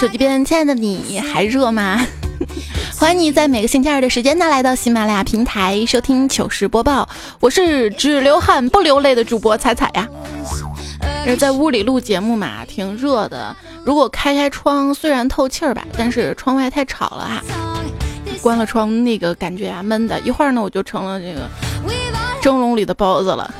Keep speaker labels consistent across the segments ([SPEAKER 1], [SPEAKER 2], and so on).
[SPEAKER 1] 手机边亲爱的你还热吗？欢迎你在每个星期二的时间呢来到喜马拉雅平台收听糗事播报，我是只流汗不流泪的主播彩彩呀。是在屋里录节目嘛，挺热的。如果开开窗，虽然透气儿吧，但是窗外太吵了啊。关了窗，那个感觉啊闷的，一会儿呢我就成了这个蒸笼里的包子了。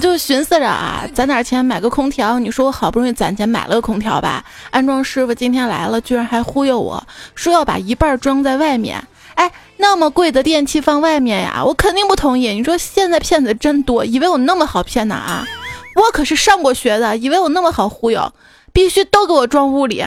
[SPEAKER 1] 就寻思着啊，攒点钱买个空调。你说我好不容易攒钱买了个空调吧，安装师傅今天来了，居然还忽悠我说要把一半装在外面。哎，那么贵的电器放外面呀，我肯定不同意。你说现在骗子真多，以为我那么好骗呢啊？我可是上过学的，以为我那么好忽悠，必须都给我装屋里。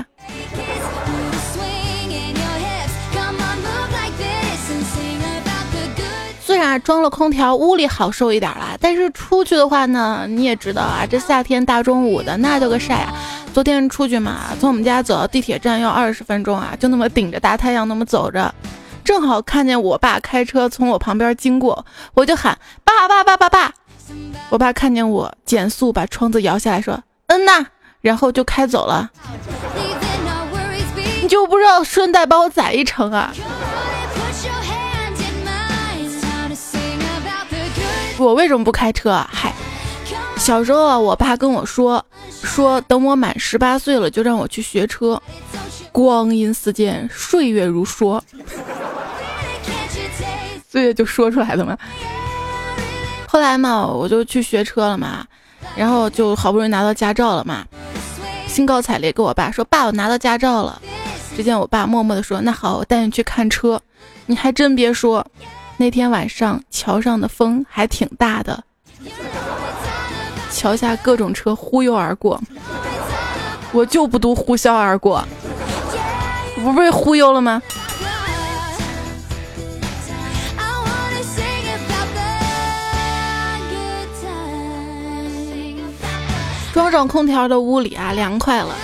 [SPEAKER 1] 虽然装了空调，屋里好受一点啦，但是出去的话呢，你也知道啊，这夏天大中午的那叫个晒啊！昨天出去嘛，从我们家走到地铁站要二十分钟啊，就那么顶着大太阳那么走着，正好看见我爸开车从我旁边经过，我就喊爸爸爸爸爸！我爸看见我减速，把窗子摇下来说嗯呐，然后就开走了。你就不知道顺带把我宰一程啊！我为什么不开车？嗨，小时候啊，我爸跟我说，说等我满十八岁了，就让我去学车。光阴似箭，岁月如梭，岁月就说出来的嘛。后来嘛，我就去学车了嘛，然后就好不容易拿到驾照了嘛，兴高采烈跟我爸说：“爸，我拿到驾照了。”只见我爸默默地说：“那好，我带你去看车。”你还真别说。那天晚上，桥上的风还挺大的，桥下各种车忽悠而过，我就不读呼啸而过，不被忽悠了吗？装上空调的屋里啊，凉快了，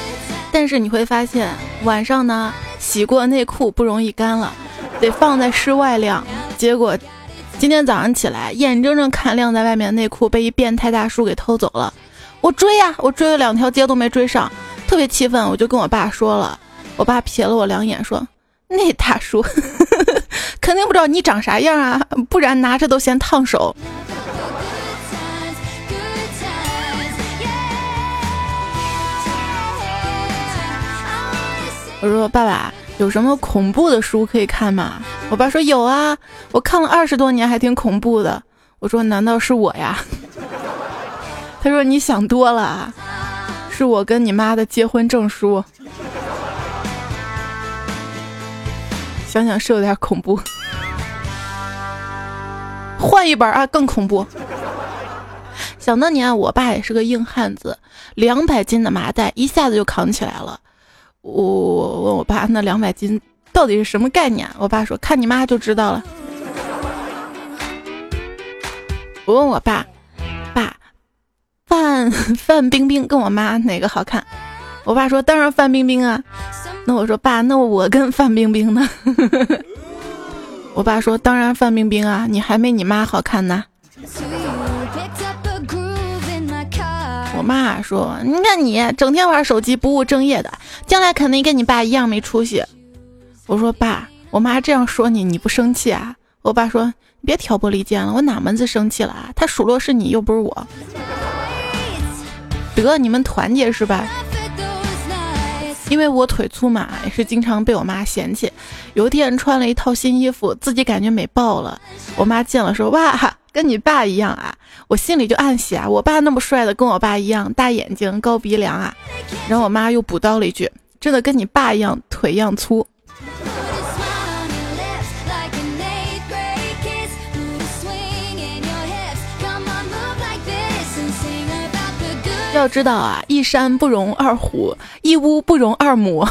[SPEAKER 1] 但是你会发现晚上呢，洗过内裤不容易干了，得放在室外晾。结果，今天早上起来，眼睁睁看晾在外面的内裤被一变态大叔给偷走了。我追呀，我追了两条街都没追上，特别气愤，我就跟我爸说了。我爸瞥了我两眼，说：“那大叔 肯定不知道你长啥样啊，不然拿着都嫌烫手。”我说：“爸爸。”有什么恐怖的书可以看吗？我爸说有啊，我看了二十多年还挺恐怖的。我说难道是我呀？他说你想多了，是我跟你妈的结婚证书。想想是有点恐怖，换一本啊更恐怖。想当年我爸也是个硬汉子，两百斤的麻袋一下子就扛起来了。我我问我爸那两百斤到底是什么概念？我爸说看你妈就知道了。我问我爸，爸，范 范冰冰跟我妈哪个好看？我爸说当然范冰冰啊。那我说爸，那我跟范冰冰呢？我爸说当然范冰冰啊，你还没你妈好看呢。妈说：“你看你整天玩手机不务正业的，将来肯定跟你爸一样没出息。”我说：“爸，我妈这样说你，你不生气啊？”我爸说：“你别挑拨离间了，我哪门子生气了啊？他数落是你，又不是我。得你们团结是吧？因为我腿粗嘛，也是经常被我妈嫌弃。有一天穿了一套新衣服，自己感觉美爆了。我妈见了说：哇。”跟你爸一样啊，我心里就暗喜啊，我爸那么帅的，跟我爸一样大眼睛、高鼻梁啊。然后我妈又补刀了一句：“真的跟你爸一样，腿一样粗。”要知道啊，一山不容二虎，一屋不容二母。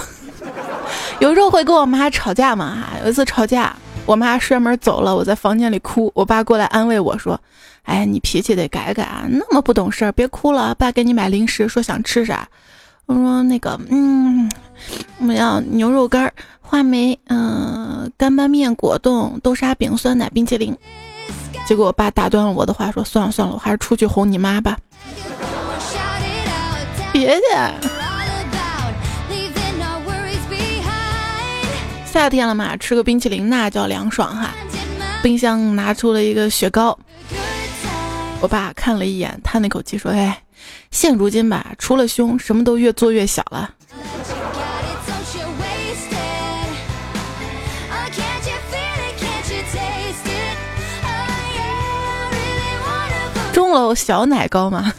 [SPEAKER 1] 有时候会跟我妈吵架嘛，有一次吵架，我妈摔门走了，我在房间里哭，我爸过来安慰我说：“哎，你脾气得改改啊，那么不懂事儿，别哭了，爸给你买零食，说想吃啥。”我说：“那个，嗯，我要牛肉干、话梅，嗯，干拌面、果冻、豆沙饼、酸奶、冰淇淋。”结果我爸打断了我的话，说：“算了算了，我还是出去哄你妈吧。”别介。夏天了嘛，吃个冰淇淋那叫凉爽哈！冰箱拿出了一个雪糕，我爸看了一眼，叹了口气说：“哎，现如今吧，除了胸，什么都越做越小了。”钟楼小奶糕嘛。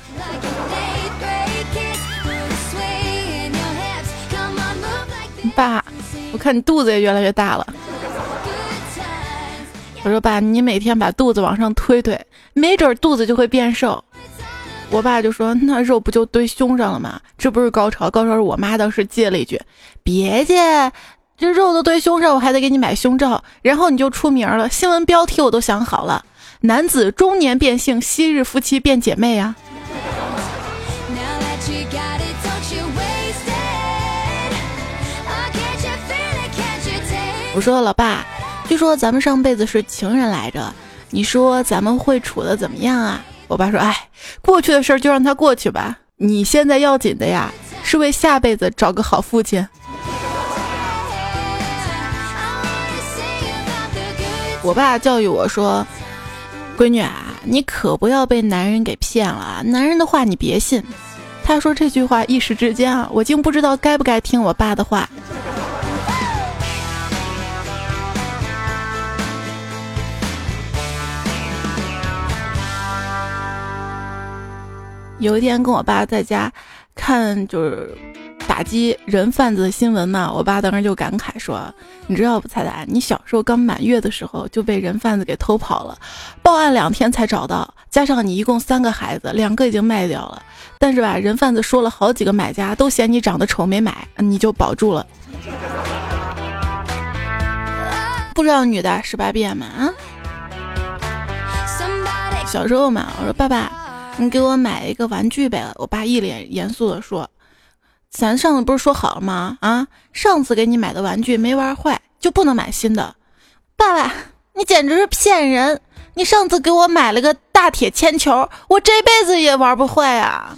[SPEAKER 1] 爸。看你肚子也越来越大了。我说爸，你每天把肚子往上推推，没准肚子就会变瘦。我爸就说那肉不就堆胸上了吗？这不是高潮，高潮是我妈当时接了一句：“别介，这肉都堆胸上，我还得给你买胸罩。”然后你就出名了，新闻标题我都想好了：男子中年变性，昔日夫妻变姐妹啊。我说老爸，据说咱们上辈子是情人来着，你说咱们会处的怎么样啊？我爸说，哎，过去的事儿就让它过去吧。你现在要紧的呀，是为下辈子找个好父亲。我爸教育我说，闺女啊，你可不要被男人给骗了，男人的话你别信。他说这句话一时之间啊，我竟不知道该不该听我爸的话。有一天跟我爸在家看就是打击人贩子的新闻嘛，我爸当时就感慨说：“你知道不，彩彩，你小时候刚满月的时候就被人贩子给偷跑了，报案两天才找到，加上你一共三个孩子，两个已经卖掉了，但是吧，人贩子说了好几个买家都嫌你长得丑没买，你就保住了。不知道女的十八变吗？啊，小时候嘛，我说爸爸。”你给我买一个玩具呗！我爸一脸严肃的说：“咱上次不是说好了吗？啊，上次给你买的玩具没玩坏，就不能买新的。”爸爸，你简直是骗人！你上次给我买了个大铁铅球，我这辈子也玩不坏啊！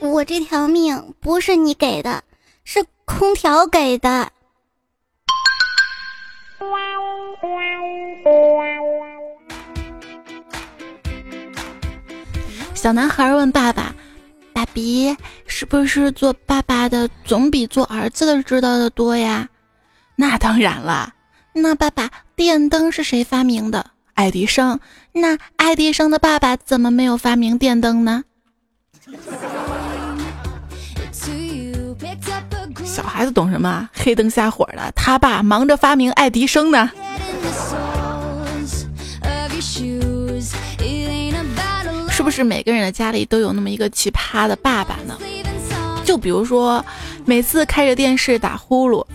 [SPEAKER 2] 我这条命不是你给的，是空调给的。
[SPEAKER 1] 小男孩问爸爸：“爸比，是不是做爸爸的总比做儿子的知道的多呀？”“那当然了。”“那爸爸，电灯是谁发明的？”“爱迪生。”“那爱迪生的爸爸怎么没有发明电灯呢？”小孩子懂什么？黑灯瞎火的，他爸忙着发明爱迪生呢。是不是每个人的家里都有那么一个奇葩的爸爸呢？就比如说，每次开着电视打呼噜，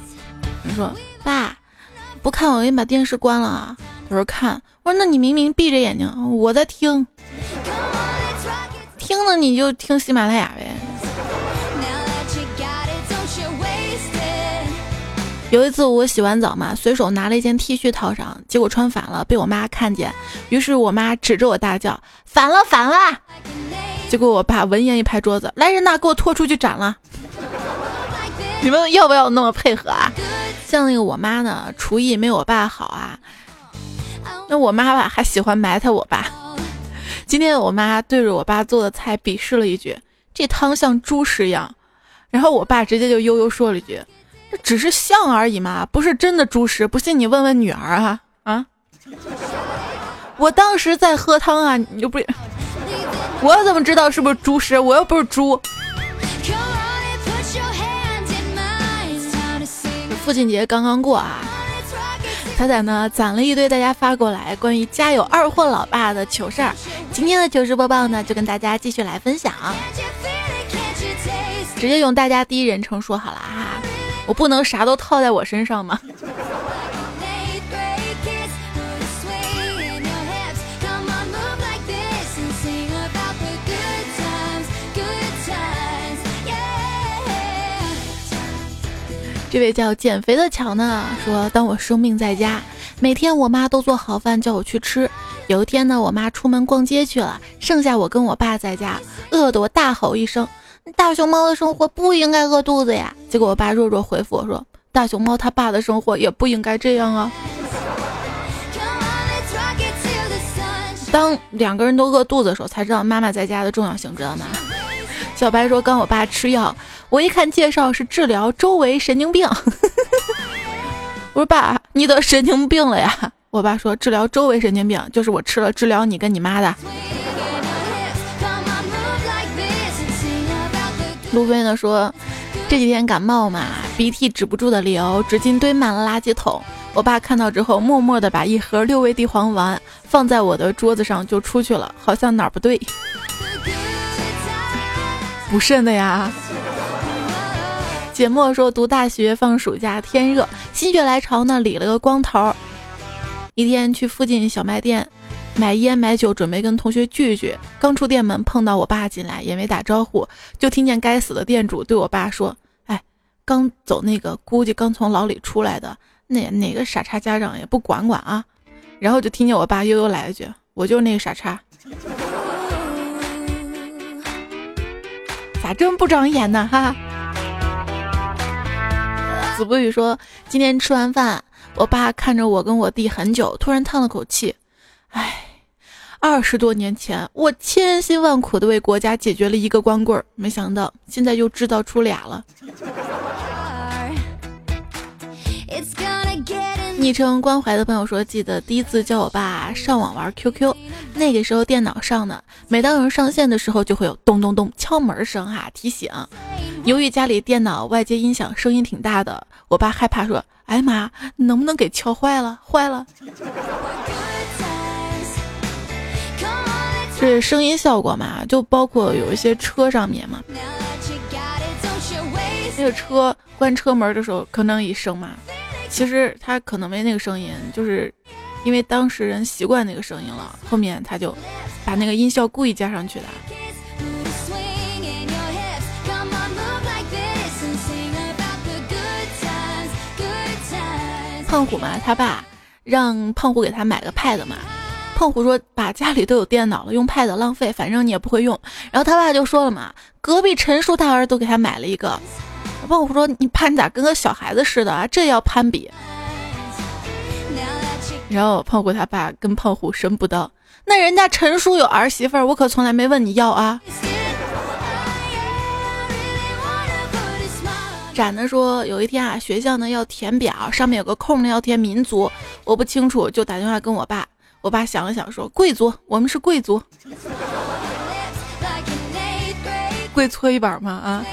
[SPEAKER 1] 你说爸，不看我给你把电视关了啊。他说看，我说那你明明闭着眼睛，我在听，听了你就听喜马拉雅呗。有一次我洗完澡嘛，随手拿了一件 T 恤套上，结果穿反了，被我妈看见，于是我妈指着我大叫：“反了，反了！”结果我爸闻言一拍桌子：“来人呐，给我拖出去斩了！” 你们要不要那么配合啊？像那个我妈呢，厨艺没有我爸好啊。那我妈吧，还喜欢埋汰我爸。今天我妈对着我爸做的菜鄙视了一句：“这汤像猪食一样。”然后我爸直接就悠悠说了一句。只是像而已嘛，不是真的猪食。不信你问问女儿啊啊！我当时在喝汤啊，你就不，我怎么知道是不是猪食？我又不是猪。父亲节刚刚过啊，彩彩呢攒了一堆大家发过来关于家有二货老爸的糗事儿，今天的糗事播报呢就跟大家继续来分享，直接用大家第一人称说好了哈，我不能啥都套在我身上吗？这位叫减肥的乔呢说，当我生病在家，每天我妈都做好饭叫我去吃。有一天呢，我妈出门逛街去了，剩下我跟我爸在家，饿得我大吼一声：“大熊猫的生活不应该饿肚子呀！”结果我爸弱弱回复我说：“大熊猫他爸的生活也不应该这样啊。”当两个人都饿肚子的时候，才知道妈妈在家的重要性，知道吗？小白说：“跟我爸吃药。”我一看介绍是治疗周围神经病，我说爸，你得神经病了呀！我爸说治疗周围神经病就是我吃了治疗你跟你妈的。路飞呢说这几天感冒嘛，鼻涕止不住的流，纸巾堆满了垃圾桶。我爸看到之后，默默的把一盒六味地黄丸放在我的桌子上就出去了，好像哪儿不对，不慎的呀。节末说读大学放暑假天热心血来潮呢理了个光头，一天去附近小卖店买烟买酒准备跟同学聚聚，刚出店门碰到我爸进来也没打招呼，就听见该死的店主对我爸说：“哎，刚走那个估计刚从牢里出来的那哪个傻叉家长也不管管啊。”然后就听见我爸悠悠来一句：“我就是那个傻叉，咋这么不长眼呢？哈。”子不语说：“今天吃完饭，我爸看着我跟我弟很久，突然叹了口气，唉，二十多年前我千辛万苦的为国家解决了一个光棍，没想到现在又制造出俩了。”昵称关怀的朋友说：“记得第一次叫我爸上网玩 QQ，那个时候电脑上的，每当有人上线的时候，就会有咚咚咚敲门声哈提醒。”由于家里电脑外接音响声音挺大的，我爸害怕说：“哎呀妈，能不能给敲坏了？坏了。”是声音效果嘛？就包括有一些车上面嘛，那个车关车门的时候可能一声嘛，其实他可能没那个声音，就是因为当事人习惯那个声音了，后面他就把那个音效故意加上去的。胖虎嘛，他爸让胖虎给他买个 pad 嘛。胖虎说：“把家里都有电脑了，用 pad 浪费，反正你也不会用。”然后他爸就说了嘛：“隔壁陈叔他儿子都给他买了一个。”胖虎说：“你怕你咋跟个小孩子似的啊？这要攀比。”然后胖虎他爸跟胖虎神不道：“那人家陈叔有儿媳妇儿，我可从来没问你要啊。”展的说，有一天啊，学校呢要填表，上面有个空呢要填民族，我不清楚，就打电话跟我爸。我爸想了想说：“贵族，我们是贵族。”跪搓衣板吗？啊！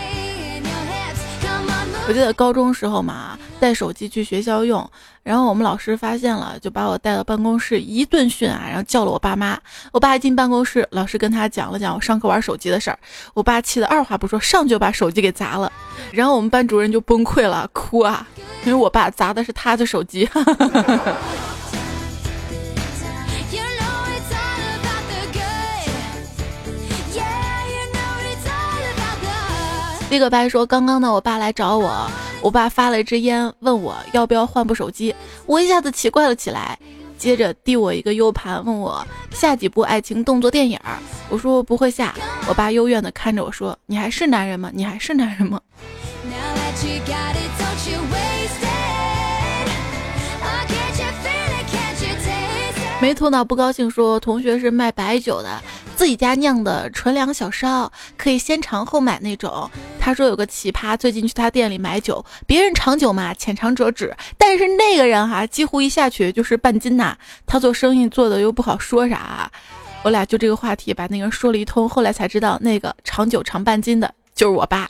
[SPEAKER 1] 我记得高中时候嘛，带手机去学校用，然后我们老师发现了，就把我带到办公室一顿训啊，然后叫了我爸妈。我爸一进办公室，老师跟他讲了讲我上课玩手机的事儿，我爸气得二话不说，上就把手机给砸了。然后我们班主任就崩溃了，哭啊，因为我爸砸的是他的手机。李可白说：“刚刚呢，我爸来找我，我爸发了一支烟，问我要不要换部手机。我一下子奇怪了起来，接着递我一个 U 盘，问我下几部爱情动作电影。我说我不会下。我爸幽怨的看着我说：你还是男人吗？你还是男人吗？没头脑不高兴说，同学是卖白酒的。”自己家酿的纯粮小烧，可以先尝后买那种。他说有个奇葩，最近去他店里买酒，别人长久嘛，浅尝辄止，但是那个人哈，几乎一下去就是半斤呐。他做生意做的又不好说啥，我俩就这个话题把那个人说了一通，后来才知道那个长酒长半斤的就是我爸。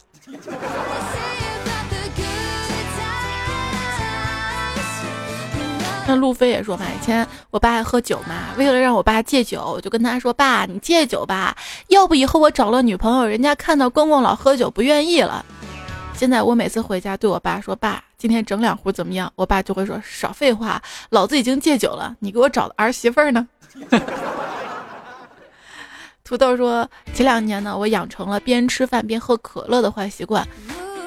[SPEAKER 1] 那路飞也说嘛，以前我爸爱喝酒嘛，为了让我爸戒酒，我就跟他说：“爸，你戒酒吧，要不以后我找了女朋友，人家看到公公老喝酒不愿意了。”现在我每次回家对我爸说：“爸，今天整两壶怎么样？”我爸就会说：“少废话，老子已经戒酒了，你给我找的儿媳妇儿呢？” 土豆说：“前两年呢，我养成了边吃饭边喝可乐的坏习惯，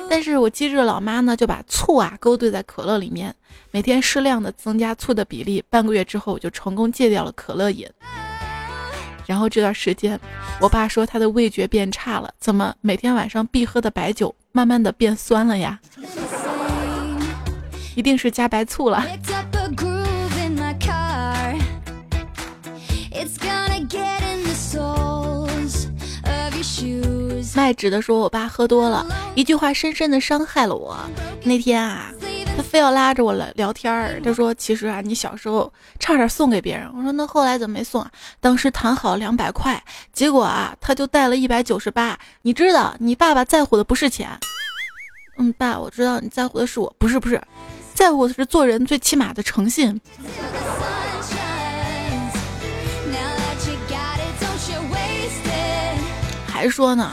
[SPEAKER 1] 但是我机智的老妈呢，就把醋啊勾兑在可乐里面，每天适量的增加醋的比例。半个月之后，我就成功戒掉了可乐瘾。然后这段时间，我爸说他的味觉变差了，怎么每天晚上必喝的白酒慢慢的变酸了呀？一定是加白醋了。”麦指的说：“我爸喝多了，一句话深深的伤害了我。那天啊，他非要拉着我来聊天儿。他说：‘其实啊，你小时候差点送给别人。’我说：‘那后来怎么没送啊？’当时谈好两百块，结果啊，他就带了一百九十八。你知道，你爸爸在乎的不是钱。嗯，爸，我知道你在乎的是我，不是不是，在乎的是做人最起码的诚信。”还说呢，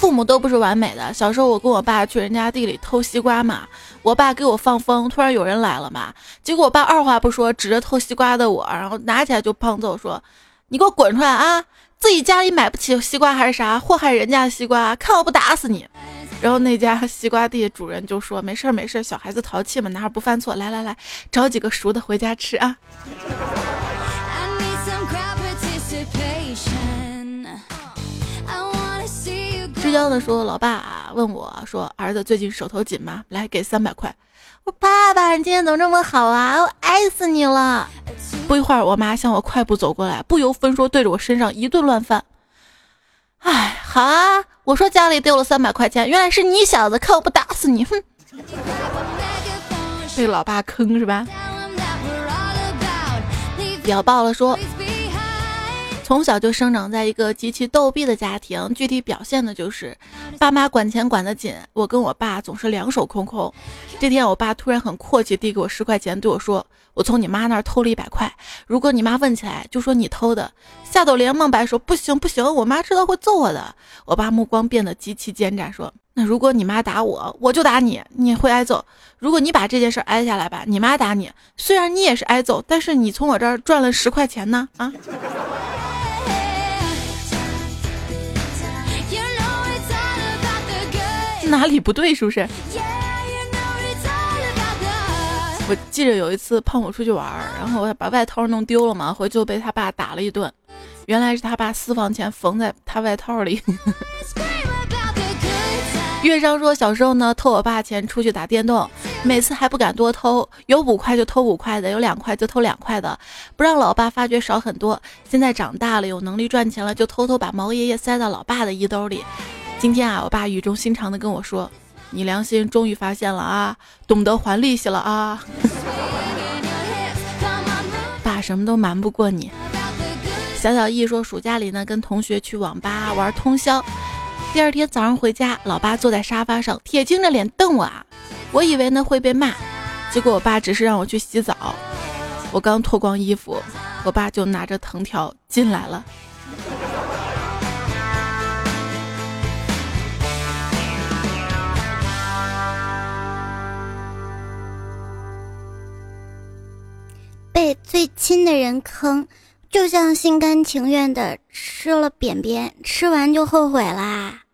[SPEAKER 1] 父母都不是完美的。小时候我跟我爸去人家地里偷西瓜嘛，我爸给我放风，突然有人来了嘛，结果我爸二话不说，指着偷西瓜的我，然后拿起来就胖揍说：“你给我滚出来啊！自己家里买不起西瓜还是啥，祸害人家西瓜，看我不打死你！”然后那家西瓜地主人就说：“没事没事，小孩子淘气嘛，哪儿不犯错？来来来，找几个熟的回家吃啊。”之交的说：“老爸问我说，儿子最近手头紧吗？来给三百块。我爸爸，你今天怎么这么好啊？我爱死你了！不一会儿，我妈向我快步走过来，不由分说对着我身上一顿乱翻。哎，好啊！我说家里丢了三百块钱，原来是你小子，看我不打死你！哼！被老爸坑是吧？表爆了说。”从小就生长在一个极其逗逼的家庭，具体表现的就是，爸妈管钱管得紧，我跟我爸总是两手空空。这天，我爸突然很阔气，递给我十块钱，对我说：“我从你妈那儿偷了一百块，如果你妈问起来，就说你偷的。”吓得我连忙摆手：“不行不行，我妈知道会揍我的。”我爸目光变得极其奸诈，说：“那如果你妈打我，我就打你，你会挨揍。如果你把这件事挨下来吧，你妈打你，虽然你也是挨揍，但是你从我这儿赚了十块钱呢，啊。”哪里不对？是不是？我记着有一次胖虎出去玩，然后我把外套弄丢了嘛，回去就被他爸打了一顿。原来是他爸私房钱缝在他外套里。乐章说小时候呢偷我爸钱出去打电动，每次还不敢多偷，有五块就偷五块的，有两块就偷两块的，不让老爸发觉少很多。现在长大了有能力赚钱了，就偷偷把毛爷爷塞到老爸的衣兜里。今天啊，我爸语重心长的跟我说：“你良心终于发现了啊，懂得还利息了啊。”爸什么都瞒不过你。小小易说，暑假里呢跟同学去网吧玩通宵，第二天早上回家，老爸坐在沙发上，铁青着脸瞪我啊。我以为呢会被骂，结果我爸只是让我去洗澡。我刚脱光衣服，我爸就拿着藤条进来了。
[SPEAKER 2] 被最亲的人坑，就像心甘情愿的吃了便便，吃完就后悔啦。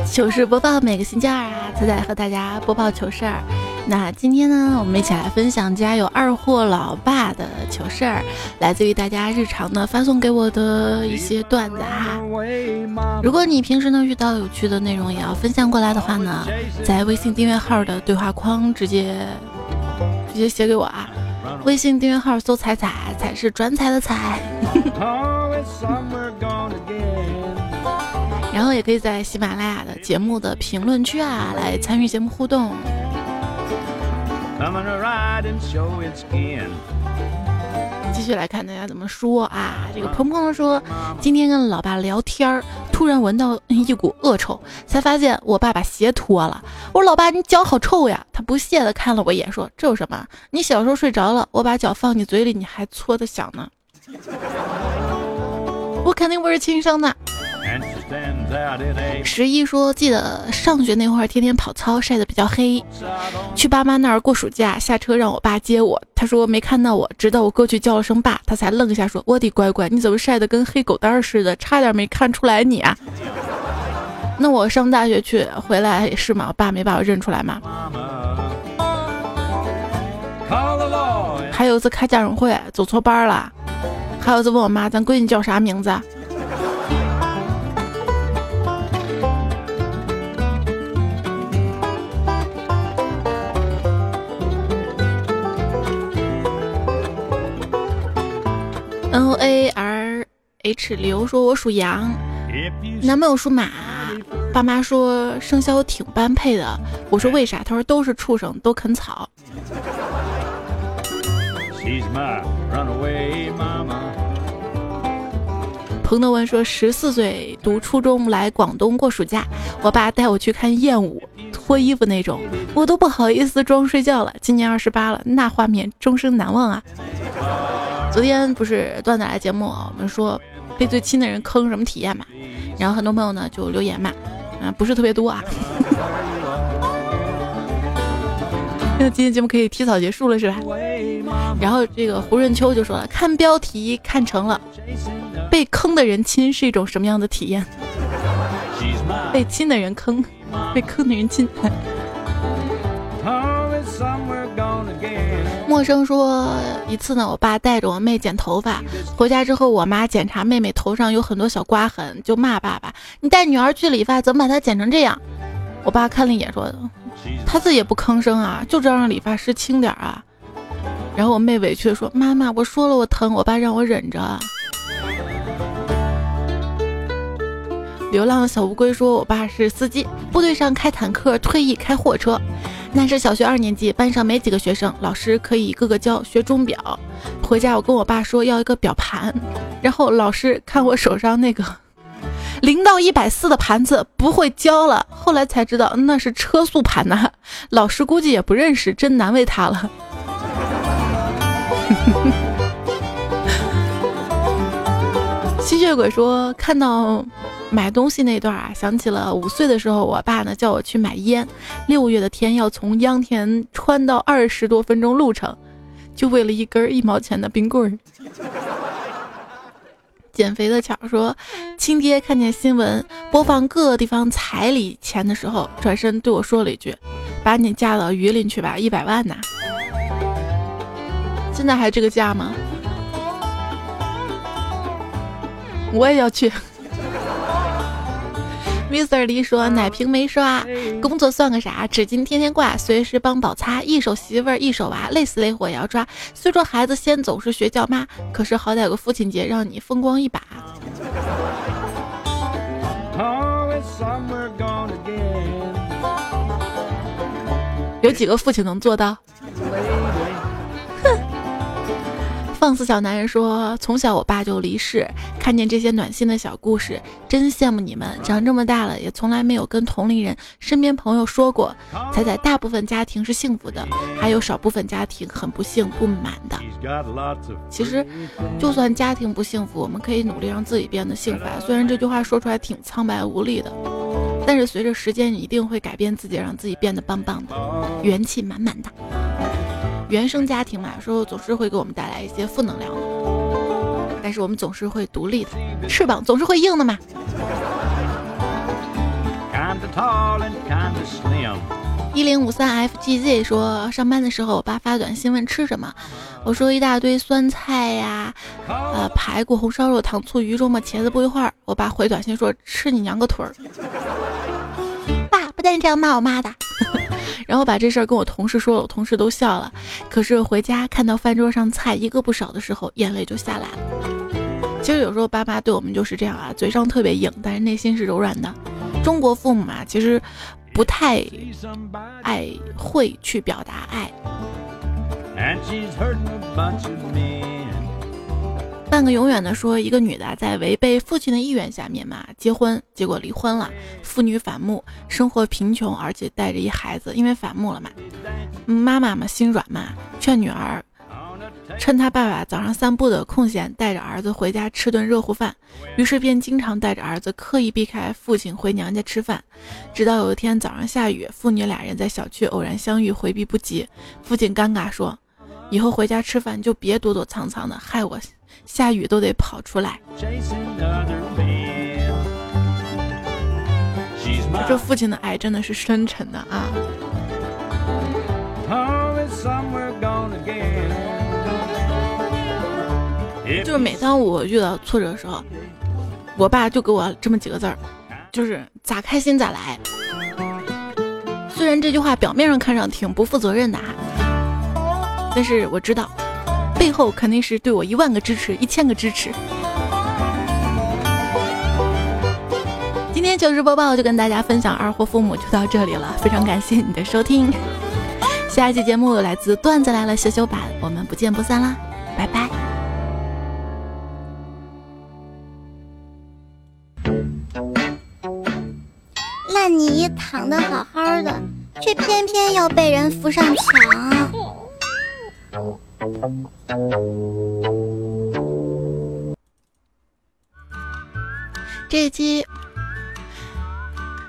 [SPEAKER 1] 糗事播报，每个星期二啊，仔仔和大家播报糗事儿。那今天呢，我们一起来分享家有二货老爸的糗事儿，来自于大家日常的发送给我的一些段子哈。如果你平时呢遇到有趣的内容也要分享过来的话呢，在微信订阅号的对话框直接直接写给我啊。微信订阅号搜“彩彩”，彩是转彩的彩。然后也可以在喜马拉雅的节目的评论区啊来参与节目互动。继续来看大家怎么说啊？这个鹏鹏说，今天跟老爸聊天儿，突然闻到一股恶臭，才发现我爸把鞋脱了。我说老爸，你脚好臭呀！他不屑的看了我一眼，说这有什么？你小时候睡着了，我把脚放你嘴里，你还搓的响呢。我肯定不是亲生的。十一说，记得上学那会儿，天天跑操，晒得比较黑。去爸妈那儿过暑假，下车让我爸接我。他说没看到我，直到我过去叫了声爸，他才愣一下，说：“我的乖乖，你怎么晒得跟黑狗蛋似的？差点没看出来你啊！”那我上大学去回来是嘛，我爸没把我认出来嘛。还有一次开家长会，走错班了。还有一次问我妈，咱闺女叫啥名字 H 刘说：“我属羊，男朋友属马，爸妈说生肖挺般配的。我说为啥？他说都是畜生，都啃草。”彭德文说：“十四岁读初中来广东过暑假，我爸带我去看艳舞，脱衣服那种，我都不好意思装睡觉了。今年二十八了，那画面终生难忘啊！”昨天不是段子来节目，我们说被最亲的人坑什么体验嘛？然后很多朋友呢就留言嘛，啊，不是特别多啊。那今天节目可以提早结束了是吧？然后这个胡润秋就说了，看标题看成了被坑的人亲是一种什么样的体验？被亲的人坑，被坑的人亲。陌生说一次呢，我爸带着我妹剪头发，回家之后，我妈检查妹妹头上有很多小刮痕，就骂爸爸：“你带女儿去理发，怎么把她剪成这样？”我爸看了一眼说：“他自己也不吭声啊，就知道让理发师轻点啊。”然后我妹委屈的说：“妈妈，我说了我疼，我爸让我忍着。”流浪小乌龟说：“我爸是司机，部队上开坦克，退役开货车。那是小学二年级，班上没几个学生，老师可以一个个教学钟表。回家我跟我爸说要一个表盘，然后老师看我手上那个零到一百四的盘子不会教了。后来才知道那是车速盘呐，老师估计也不认识，真难为他了。”吸血鬼说：“看到买东西那段啊，想起了五岁的时候，我爸呢叫我去买烟。六月的天要从秧田穿到二十多分钟路程，就为了一根一毛钱的冰棍儿。”减肥的巧说：“亲爹看见新闻播放各个地方彩礼钱的时候，转身对我说了一句：‘把你嫁到榆林去吧，一百万呐！’现在还这个价吗？”我也要去。Mr. 黎说奶瓶没刷，工作算个啥？纸巾天天挂，随时帮宝擦。一手媳妇儿一手娃，累死累活也要抓。虽说孩子先走是学叫妈，可是好歹有个父亲节让你风光一把。有几个父亲能做到？放肆小男人说：“从小我爸就离世，看见这些暖心的小故事，真羡慕你们。长这么大了，也从来没有跟同龄人、身边朋友说过。彩彩，大部分家庭是幸福的，还有少部分家庭很不幸、不满的。其实，就算家庭不幸福，我们可以努力让自己变得幸福。虽然这句话说出来挺苍白无力的，但是随着时间，你一定会改变自己，让自己变得棒棒的，元气满满的。”原生家庭嘛，有时候总是会给我们带来一些负能量的，但是我们总是会独立的，翅膀总是会硬的嘛。一零五三 FGZ 说，上班的时候我爸发短信问吃什么，我说一大堆酸菜呀，呃排骨、红烧肉、糖醋鱼肉末，茄子不一会儿，我爸回短信说吃你娘个腿儿。爸不带你这样骂我妈的。然后把这事儿跟我同事说了，我同事都笑了。可是回家看到饭桌上菜一个不少的时候，眼泪就下来了。其实有时候爸妈对我们就是这样啊，嘴上特别硬，但是内心是柔软的。中国父母嘛，其实不太爱会去表达爱。半个永远的说，一个女的在违背父亲的意愿下面嘛结婚，结果离婚了，父女反目，生活贫穷，而且带着一孩子，因为反目了嘛，妈妈嘛心软嘛，劝女儿。趁他爸爸早上散步的空闲，带着儿子回家吃顿热乎饭，于是便经常带着儿子刻意避开父亲回娘家吃饭。直到有一天早上下雨，父女俩人在小区偶然相遇，回避不及，父亲尴尬说：“以后回家吃饭就别躲躲藏藏的，害我下雨都得跑出来。”这父亲的爱真的是深沉的啊！就是每当我遇到挫折的时候，我爸就给我这么几个字儿，就是咋开心咋来。虽然这句话表面上看上挺不负责任的哈，但是我知道背后肯定是对我一万个支持，一千个支持。今天糗事播报就跟大家分享二货父母就到这里了，非常感谢你的收听。下一期节目来自段子来了修修版，我们不见不散啦，拜拜。
[SPEAKER 2] 烂泥躺得好好的，却偏偏要被人扶上墙。
[SPEAKER 1] 这一期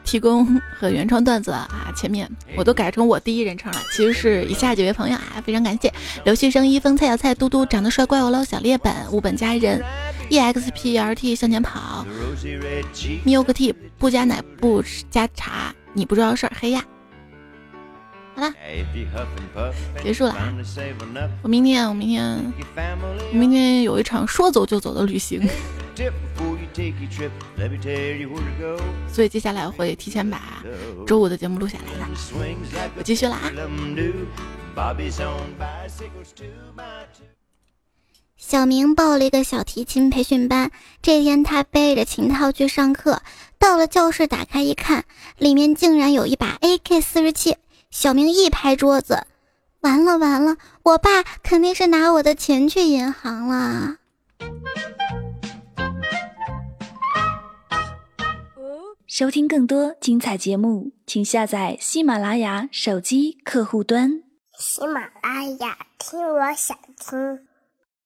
[SPEAKER 1] 提供和原创段子啊，前面我都改成我第一人称了，其实是以下几位朋友啊，非常感谢：刘旭生、一峰、蔡小菜、嘟嘟、长得帅怪物喽、小猎本、物本家人、EXPRT 向前跑、Milk T 不加奶不加茶，你不知道事儿，黑呀。好了，结束了啊！我明天，我明天，我明天有一场说走就走的旅行，所以接下来我会提前把周五的节目录下来了。我继续了啊！
[SPEAKER 2] 小明报了一个小提琴培训班，这天他背着琴套去上课，到了教室打开一看，里面竟然有一把 AK 四十七。小明一拍桌子，完了完了，我爸肯定是拿我的钱去银行了。
[SPEAKER 3] 收听更多精彩节目，请下载喜马拉雅手机客户端。
[SPEAKER 4] 喜马拉雅，听我想听。